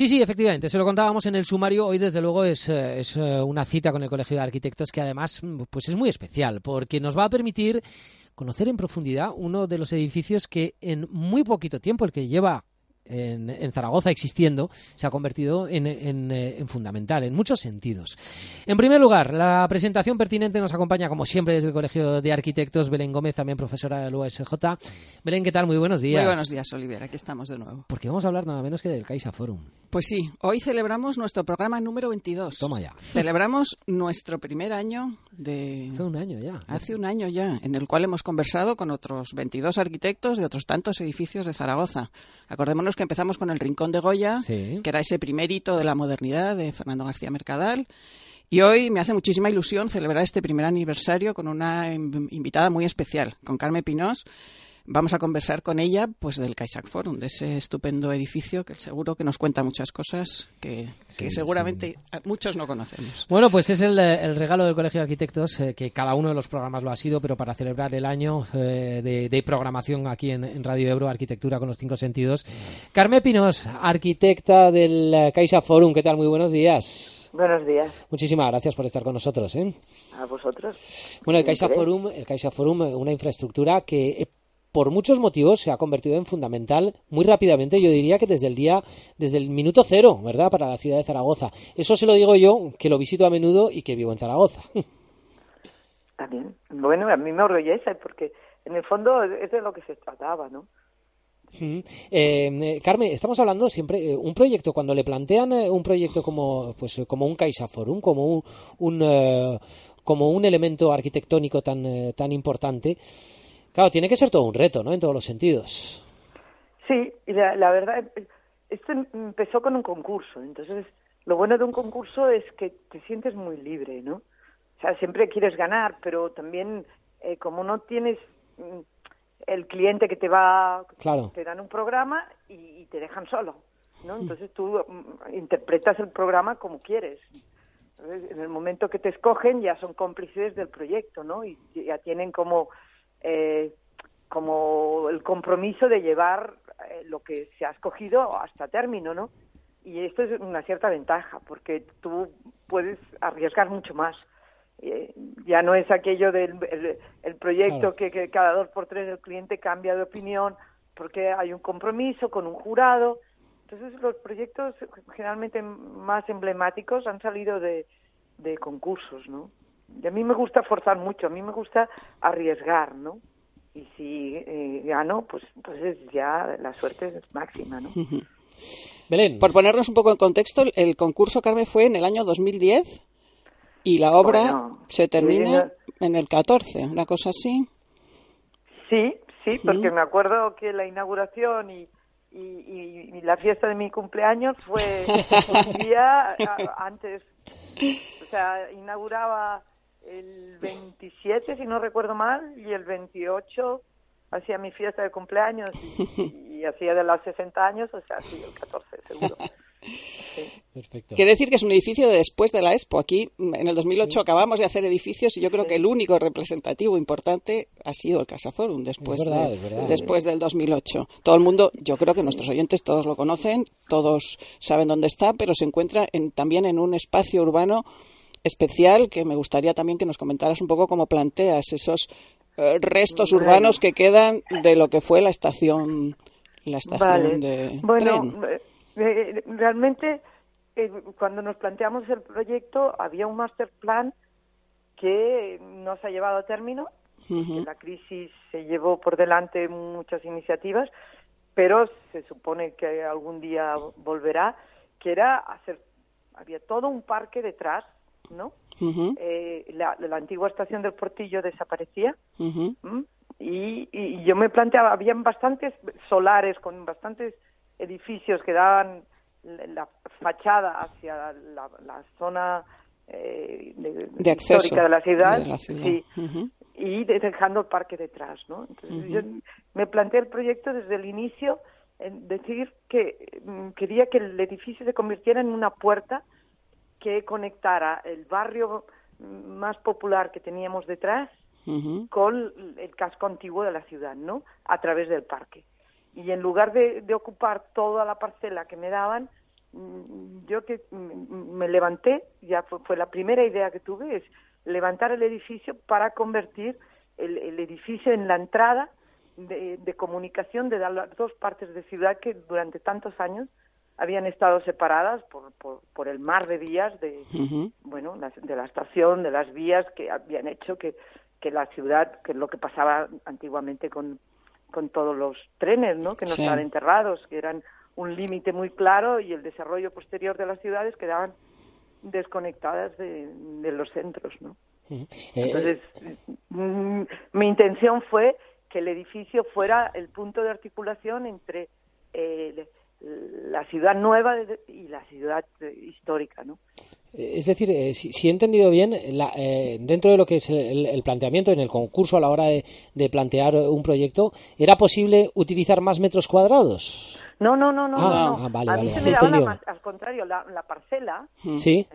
Sí, sí, efectivamente, se lo contábamos en el sumario. Hoy, desde luego, es, eh, es eh, una cita con el Colegio de Arquitectos que además mm, pues es muy especial porque nos va a permitir conocer en profundidad uno de los edificios que en muy poquito tiempo, el que lleva en, Zaragoza existiendo, se ha convertido en, eh, en, fundamental en muchos sentidos. En primer lugar, la presentación pertinente nos acompaña, como siempre, desde el Colegio de Arquitectos, Belén Gómez, también profesora del USJ. Belén, ¿qué tal? Muy buenos días. Muy buenos días, Oliver. Aquí estamos de nuevo. Porque vamos a hablar nada menos que del Caixa Forum. Pues sí, hoy celebramos nuestro programa número 22. Toma ya. Celebramos nuestro primer año de... Hace un año ya. Hace un año ya, en el cual hemos conversado con otros 22 arquitectos de otros tantos edificios de Zaragoza. Acordémonos que empezamos con el Rincón de Goya, que era ese primer hito de la modernidad de Fernando García Mercadal. Y hoy me hace muchísima ilusión celebrar este primer aniversario con una invitada muy especial, con Carmen Pinós, Vamos a conversar con ella pues del Caixa Forum, de ese estupendo edificio que seguro que nos cuenta muchas cosas que, seguramente muchos no conocemos. Bueno, pues es el, regalo del Colegio de Arquitectos, eh, que cada uno de los programas lo ha sido, pero para celebrar el año eh, de, programación aquí en, Radio Euro, Arquitectura con los cinco sentidos. Carmen Pinos, arquitecta del eh, Caixa Forum, ¿qué tal? Muy buenos días. Buenos días. Muchísimas gracias por estar con nosotros. A vosotros. Bueno, el Caixa Forum, el Caixa Forum, una infraestructura que por muchos motivos se ha convertido en fundamental muy rápidamente, yo diría que desde el día, desde el minuto cero, ¿verdad?, para la ciudad de Zaragoza. Eso se lo digo yo, que lo visito a menudo y que vivo en Zaragoza. También. Bueno, a mí me orgullece porque en el fondo es de lo que se trataba, ¿no? Eh, Carmen, estamos hablando siempre eh, un proyecto cuando le plantean eh, un proyecto como pues como un CaixaForum, como un, un como un elemento arquitectónico tan tan importante, Claro, tiene que ser todo un reto, ¿no? En todos los sentidos. Sí, y la, verdad, esto empezó con un concurso. Entonces, lo bueno de un concurso es que te sientes muy libre, ¿no? O sea, siempre quieres ganar, pero también eh, como no tienes mm, el cliente que te va, claro. te dan un programa y, te dejan solo, ¿no? Mm. Entonces tú mm, interpretas el programa como quieres. en el momento que te escogen ya son cómplices del proyecto, ¿no? Y ya tienen como eh, como el compromiso de llevar eh, lo que se ha escogido hasta término, ¿no? Y esto es una cierta ventaja, porque tú puedes arriesgar mucho más. Eh, ya no es aquello del el, proyecto que, cada dos por tres el cliente cambia de opinión porque hay un compromiso con un jurado. Entonces los proyectos generalmente más emblemáticos han salido de, de concursos, ¿no? Y a mí me gusta forzar mucho, a mí me gusta arriesgar, ¿no? Y si eh, gano, pues entonces ya la suerte es máxima, ¿no? Belén. Por ponernos un poco en contexto, el concurso, Carmen, fue en el año 2010 y la obra se termina en el 14, una cosa así. Sí, sí, porque me acuerdo que la inauguración y, y, la fiesta de mi cumpleaños fue un día antes, o sea, inauguraba el 27, si no recuerdo mal, y el 28 hacía mi fiesta de cumpleaños y, hacía de los 60 años, o sea, sí, el 14, seguro. Quiere decir que es un edificio de después de la Expo. Aquí, en el 2008, acabamos de hacer edificios y yo creo que el único representativo importante ha sido el Casa Forum después, después del 2008. Todo el mundo, yo creo que nuestros oyentes todos lo conocen, todos saben dónde está, pero se encuentra en, también en un espacio urbano especial que me gustaría también que nos comentaras un poco cómo planteas esos eh, restos urbanos que quedan de lo que fue la estación la estación de bueno, eh, eh, realmente cuando nos planteamos el proyecto había un master plan que no se ha llevado a término la crisis se llevó por delante muchas iniciativas pero se supone que algún día volverá que era hacer había todo un parque detrás ¿no? Eh, la, antigua estación del Portillo desaparecía y, yo me planteaba, habían bastantes solares con bastantes edificios que daban la fachada hacia la, zona eh, de, histórica de la ciudad, y dejando el parque detrás, ¿no? Entonces yo me planteé el proyecto desde el inicio en decir que mm, quería que el edificio se convirtiera en una puerta que conectara el barrio más popular que teníamos detrás con el casco antiguo de la ciudad, ¿no? A través del parque. Y en lugar de, ocupar toda la parcela que me daban, mm, yo que me levanté, ya fue, la primera idea que tuve, es levantar el edificio para convertir el, edificio en la entrada de, comunicación de las dos partes de ciudad que durante tantos años habían estado separadas por, por, el mar de vías de bueno de la estación de las vías que habían hecho que, que la ciudad que es lo que pasaba antiguamente con, con todos los trenes no que no estaban enterrados que eran un límite muy claro y el desarrollo posterior de las ciudades quedaban desconectadas de, los centros no eh, entonces mm, mi intención fue que el edificio fuera el punto de articulación entre eh, la ciudad nueva y la ciudad eh, histórica, ¿no? Eh, es decir, eh, si, he entendido bien, dentro de lo que es el, planteamiento en el concurso a la hora de, plantear un proyecto, ¿era posible utilizar más metros cuadrados? No, no, no, no. Ah, no. Ah, vale, a mí se me daba al contrario, la, parcela. Sí.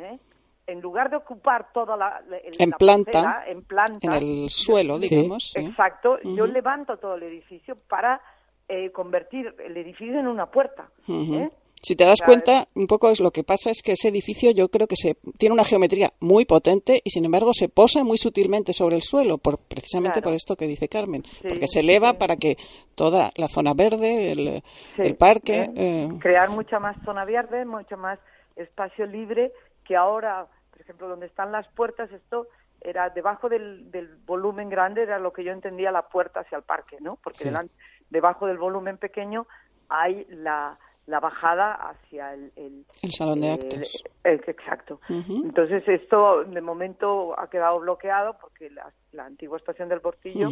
En lugar de ocupar toda la, en, planta, en planta, en el suelo, digamos. Exacto. Yo levanto todo el edificio para eh, convertir el edificio en una puerta. ¿eh? Si te das cuenta, un poco es lo que pasa es que ese edificio yo creo que se tiene una geometría muy potente y sin embargo se posa muy sutilmente sobre el suelo, por, precisamente por esto que dice Carmen, porque se eleva para que toda la zona verde, el, parque... Eh, crear mucha más zona verde, mucho más espacio libre que ahora, por ejemplo, donde están las puertas, esto era debajo del, volumen grande, era lo que yo entendía la puerta hacia el parque, ¿no? Porque delante debajo del volumen pequeño hay la, la bajada hacia el, el, salón de actos. exacto. Entonces esto de momento ha quedado bloqueado porque la, la antigua estación del Portillo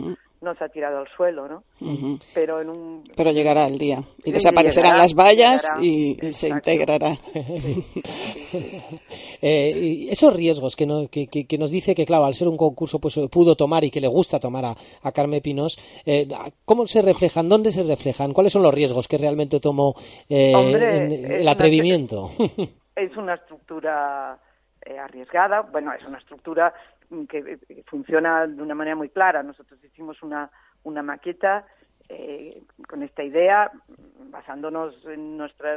se ha tirado al suelo, ¿no? Pero en un pero llegará el día y desaparecerán las vallas y, se integrará. Eh, esos riesgos que, que, nos dice que claro al ser un concurso pues pudo tomar y que le gusta tomar a, a Carmen Pinos, eh, ¿cómo se reflejan? ¿Dónde se reflejan? ¿Cuáles son los riesgos que realmente tomó eh, el atrevimiento? es una estructura arriesgada, bueno, es una estructura que funciona de una manera muy clara. Nosotros hicimos una, una maqueta eh, con esta idea, basándonos en nuestro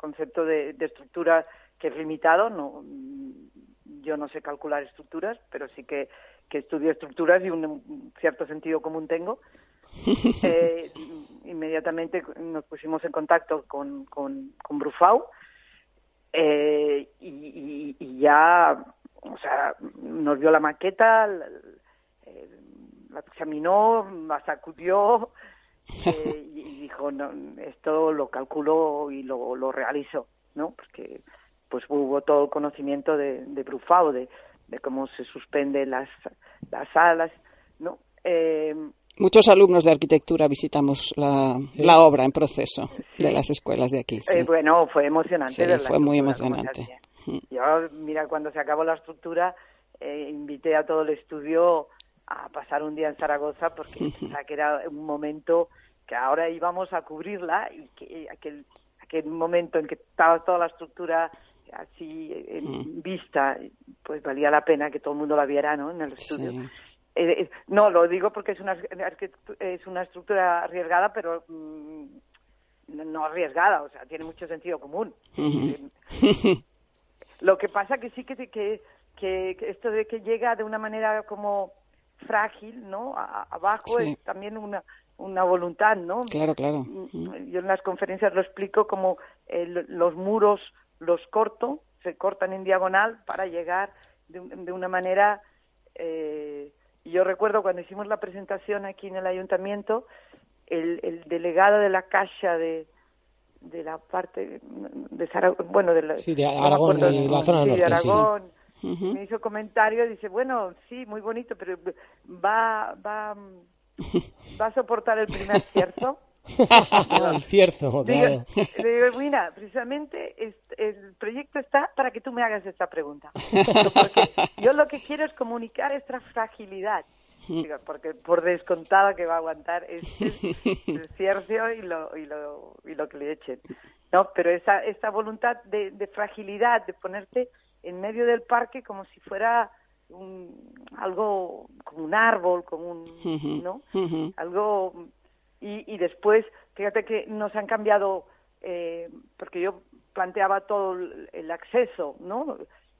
concepto de, estructura que es limitado. No, yo no sé calcular estructuras, pero sí que, que estudio estructuras y un, cierto sentido común tengo. Eh, inmediatamente nos pusimos en contacto con, con, con Brufau eh, y, y, ya o sea, nos vio la maqueta, la, examinó, la sacudió eh, y dijo, no, esto lo calculó y lo, lo realizó, ¿no? Porque pues hubo todo el conocimiento de, de Brufao, de, de cómo se suspenden las, las alas, ¿no? Eh, Muchos alumnos de arquitectura visitamos la, la obra en proceso de las escuelas de aquí. Eh, bueno, fue emocionante. fue muy emocionante. Yo, mira, cuando se acabó la estructura, eh, invité a todo el estudio a pasar un día en Zaragoza porque pensaba que era un momento que ahora íbamos a cubrirla y que aquel, aquel momento en que estaba toda la estructura así en vista, pues valía la pena que todo el mundo la viera, ¿no? En el estudio. Eh, eh, no, lo digo porque es una, es una estructura arriesgada, pero mm, no arriesgada, o sea, tiene mucho sentido común. Lo que pasa que sí que, que, que esto de que llega de una manera como frágil, ¿no? abajo es también una, una voluntad, ¿no? Claro, claro. Mm, yo en las conferencias lo explico como los muros los corto, se cortan en diagonal para llegar de, de una manera... Eh, yo recuerdo cuando hicimos la presentación aquí en el ayuntamiento, el, el delegado de la Caixa de, de la parte de Zaragoza, bueno, de la, sí, de Aragón, de la zona sí, de Aragón. Me hizo comentario, dice, bueno, sí, muy bonito, pero va, va, va a soportar el primer cierzo. El cierzo, claro. Digo, mira, precisamente el proyecto está para que tú me hagas esta pregunta. Porque yo lo que quiero es comunicar esta fragilidad porque por descontada que va a aguantar es, el ciercio y lo, y, lo, y lo que le echen. No, pero esa, esa voluntad de, fragilidad, de ponerte en medio del parque como si fuera un, algo como un árbol, como un, ¿no? Algo y, y después, fíjate que nos han cambiado, eh, porque yo planteaba todo el acceso, ¿no?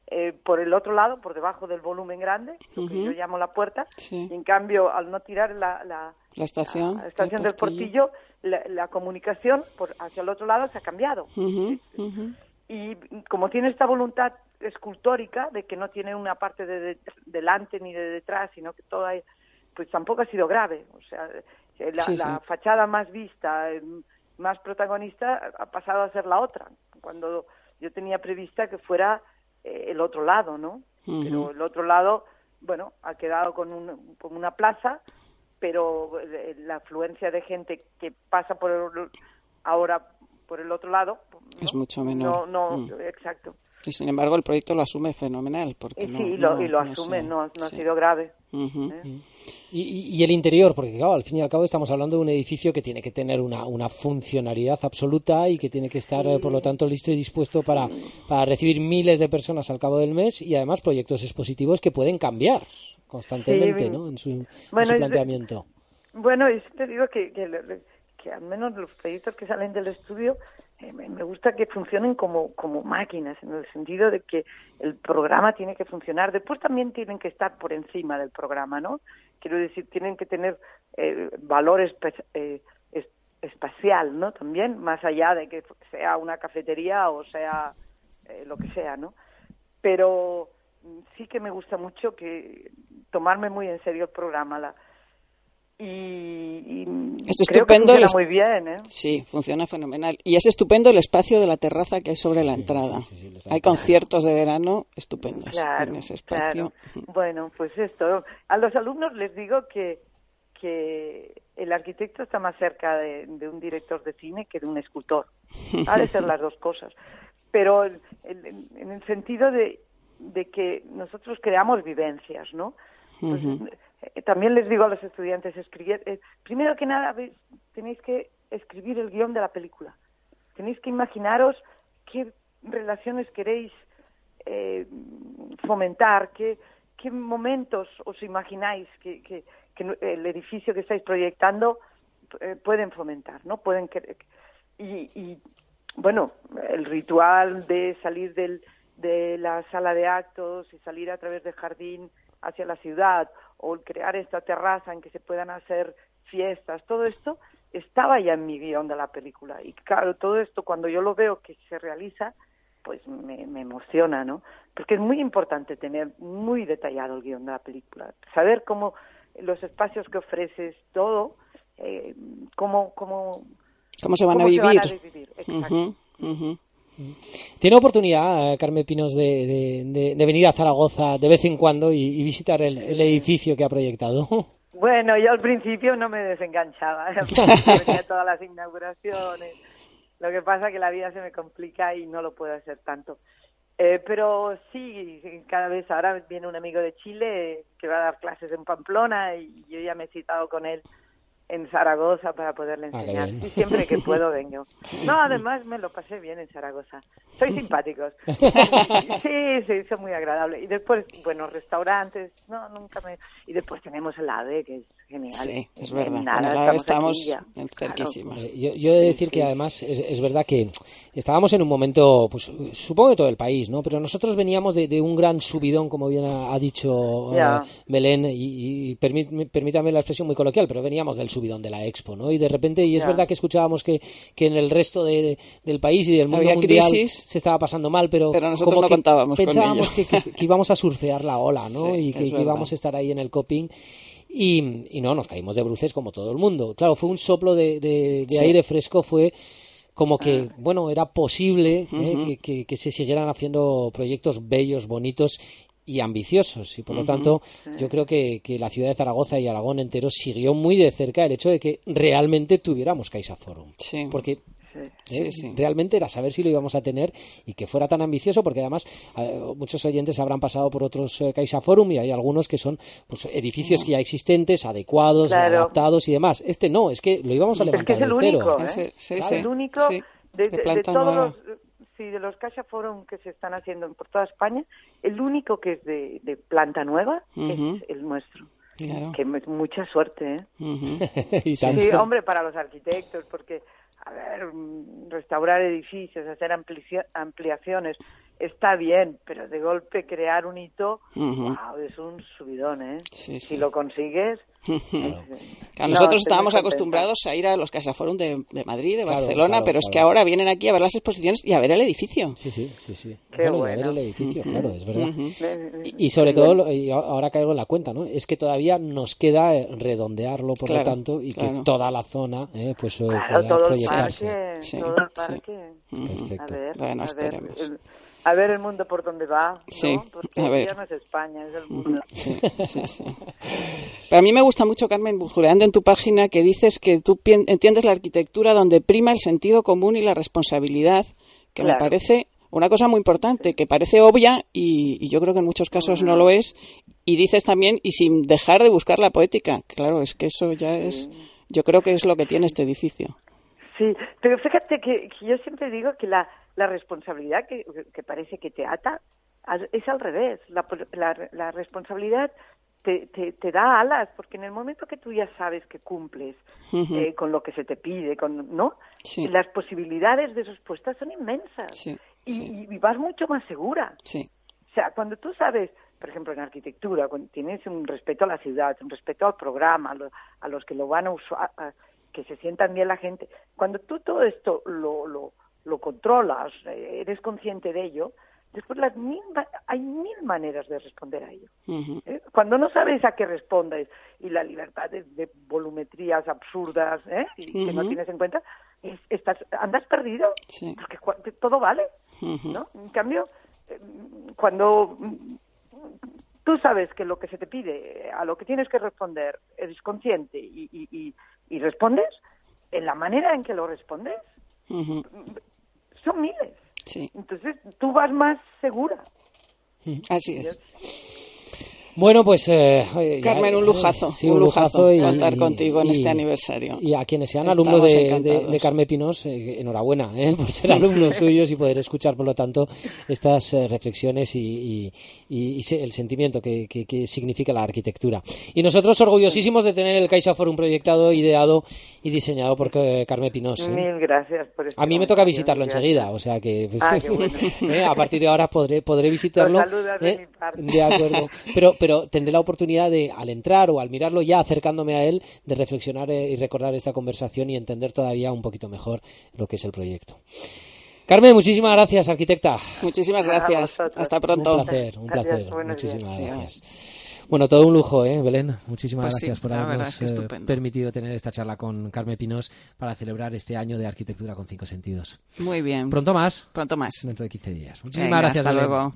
Eh, por el otro lado, por debajo del volumen grande, lo que yo llamo la puerta, y en cambio, al no tirar la, la, estación, estación del portillo, la, comunicación por, hacia el otro lado se ha cambiado. Y como tiene esta voluntad escultórica de que no tiene una parte de, delante ni de detrás, sino que todo hay, pues tampoco ha sido grave. O sea, eh, la, fachada más vista, eh, más protagonista, ha pasado a ser la otra. Cuando yo tenía prevista que fuera eh, el otro lado, ¿no? Pero el otro lado, bueno, ha quedado con, un, con una plaza, pero la afluencia de gente que pasa por ahora por el otro lado es mucho menor. No, no, mm. exacto. Y sin embargo el proyecto lo asume fenomenal. Porque sí, y lo, y lo asume, no, ha sido grave. ¿Eh? y, el interior, porque claro, al fin y al cabo estamos hablando de un edificio que tiene que tener una, una funcionalidad absoluta y que tiene que estar, por lo tanto, listo y dispuesto para, para recibir miles de personas al cabo del mes y además proyectos expositivos que pueden cambiar constantemente ¿no? en, su, planteamiento. bueno, y te digo que, que, que al menos los proyectos que salen del estudio eh, me gusta que funcionen como, como máquinas, en el sentido de que el programa tiene que funcionar. Después también tienen que estar por encima del programa, ¿no? Quiero decir, tienen que tener eh, valor eh, espacial, ¿no? También, más allá de que sea una cafetería o sea eh, lo que sea, ¿no? Pero sí que me gusta mucho que tomarme muy en serio el programa. La, y, es estupendo funciona muy bien ¿eh? sí funciona fenomenal. Y es estupendo el espacio de la terraza que hay sobre la entrada. hay conciertos de verano estupendos en ese espacio. Bueno pues esto. A los alumnos les digo que que el arquitecto está más cerca de, un director de cine que de un escultor. Ha de ser las dos cosas. Pero en, el sentido de, de que nosotros creamos vivencias no eh, también les digo a los estudiantes, escribir, eh, primero que nada tenéis que escribir el guion de la película. Tenéis que imaginaros qué relaciones queréis eh, fomentar, qué, qué momentos os imagináis que, que, el edificio que estáis proyectando pueden fomentar, ¿no? Pueden y, y bueno, el ritual de salir del, de la sala de actos y salir a través del jardín hacia la ciudad o crear esta terraza en que se puedan hacer fiestas, todo esto estaba ya en mi guion de la película. Y claro, todo esto cuando yo lo veo que se realiza, pues me, emociona, ¿no? Porque es muy importante tener muy detallado el guion de la película, saber cómo los espacios que ofreces, todo, eh, cómo, cómo, cómo se van, a, vivir? ¿Tiene oportunidad, eh, Carmen Pinos, de, venir a Zaragoza de vez en cuando y, visitar el, edificio que ha proyectado? Bueno, yo al principio no me desenganchaba, venía todas las inauguraciones. Lo que pasa es que la vida se me complica y no lo puedo hacer tanto. Eh, pero sí, cada vez ahora viene un amigo de Chile que va a dar clases en Pamplona y yo ya me he citado con él en Zaragoza para poderle enseñar. y siempre que puedo vengo. No, además me lo pasé bien en Zaragoza. Soy simpáticos. Sí, sí, son muy agradables. Y después, buenos restaurantes. No, nunca me... Y después tenemos el AVE, que es genial. Sí, es verdad. Nada, estamos, estamos cerquísima. Eh, yo, he de decir que además es, verdad que estábamos en un momento, pues supongo que todo el país, ¿no? Pero nosotros veníamos de, un gran subidón, como bien ha, dicho uh, Belén, y, y permítame la expresión muy coloquial, pero veníamos del subidón de la Expo, ¿no? Y de repente, y es verdad que escuchábamos que, que en el resto del país y del mundo mundial se estaba pasando mal, pero, nosotros no contábamos pensábamos que, que, íbamos a surfear la ola, ¿no? y que, íbamos a estar ahí en el coping. Y, y, no, nos caímos de bruces como todo el mundo. Claro, fue un soplo de, de, aire fresco, fue como que, ah. bueno, era posible ¿eh? que, que, se siguieran haciendo proyectos bellos, bonitos y ambiciosos. Y por lo tanto, yo creo que, que, la ciudad de Zaragoza y Aragón entero siguió muy de cerca el hecho de que realmente tuviéramos Caixa Forum. Porque ¿eh? realmente era saber si lo íbamos a tener y que fuera tan ambicioso, porque además eh, muchos oyentes habrán pasado por otros eh, Caixa Forum y hay algunos que son pues, edificios que ya existentes, adecuados, adaptados y demás. Este no, es que lo íbamos a levantar es el único, el único de, todos los sí, de los Caixa Forum que se están haciendo por toda España, el único que es de, planta nueva es el nuestro. Que es mucha suerte, ¿eh? sí, hombre, para los arquitectos, porque a ver, mm, restaurar edificios, hacer ampliaciones, está bien, pero de golpe crear un hito, wow, es un subidón, ¿eh? Si lo consigues. nosotros estábamos acostumbrados a ir a los Casaforum de, de Madrid, de Barcelona, pero es que ahora vienen aquí a ver las exposiciones y a ver el edificio. Sí, sí, sí, sí. a ver el edificio, claro, es verdad. y, sobre todo, y ahora caigo en la cuenta, ¿no? Es que todavía nos queda eh, redondearlo, por lo tanto, y que toda la zona, eh, pues, eh, claro, todo el parque, todo el parque. Perfecto. A ver, bueno, esperemos a ver el mundo por donde va, ¿no? Porque ya no es España, es el mundo. Sí, sí, Pero a mí me gusta mucho, Carmen, bujuleando en tu página, que dices que tú entiendes la arquitectura donde prima el sentido común y la responsabilidad, que me parece una cosa muy importante, que parece obvia y, yo creo que en muchos casos no lo es. Y dices también, y sin dejar de buscar la poética. Claro, es que eso ya es, yo creo que es lo que tiene este edificio. Sí, pero fíjate que yo siempre digo que la la responsabilidad que, que parece que te ata es al revés. La, la, responsabilidad te, te, da alas, porque en el momento que tú ya sabes que cumples eh, con lo que se te pide, con, ¿no? Las posibilidades de respuesta son inmensas y, vas mucho más segura. O sea, cuando tú sabes, por ejemplo, en arquitectura, cuando tienes un respeto a la ciudad, un respeto al programa, a, los que lo van a usar, que se sientan bien la gente, cuando tú todo esto lo, lo lo controlas, eh, eres consciente de ello, después las hay mil maneras de responder a ello. ¿Eh? Cuando no sabes a qué respondes y la libertad de, volumetrías absurdas ¿eh? que no tienes en cuenta, estás, andas perdido, porque todo vale. ¿no? En cambio, cuando tú sabes que lo que se te pide, a lo que tienes que responder, eres consciente y, y respondes, en la manera en que lo respondes, son miles. Sí. Entonces tú vas más segura. Así es. Bueno, pues... Eh, Carmen, un lujazo. un lujazo, contar contigo en este aniversario. Y a quienes sean alumnos de, de, Carmen Pinos, eh, enhorabuena ¿eh? por ser alumnos suyos y poder escuchar, por lo tanto, estas reflexiones y, el sentimiento que, significa la arquitectura. Y nosotros orgullosísimos de tener el Caixa Forum proyectado, ideado y diseñado por Carmen Pinos. Mil gracias por A mí me toca visitarlo enseguida, o sea que ah, a partir de ahora podré, podré visitarlo. de, de acuerdo. Pero, pero tendré la oportunidad de, al entrar o al mirarlo ya acercándome a él, de reflexionar eh, y recordar esta conversación y entender todavía un poquito mejor lo que es el proyecto. Carmen, muchísimas gracias, arquitecta. Muchísimas gracias. Hasta pronto. Un placer, un placer. Muchísimas gracias. Bueno, todo un lujo, ¿eh, Belén? Muchísimas pues gracias por habernos eh, permitido tener esta charla con Carmen Pinos para celebrar este año de arquitectura con cinco sentidos. Muy bien. Pronto más. Pronto más. Dentro de 15 días. Muchísimas gracias. Hasta luego.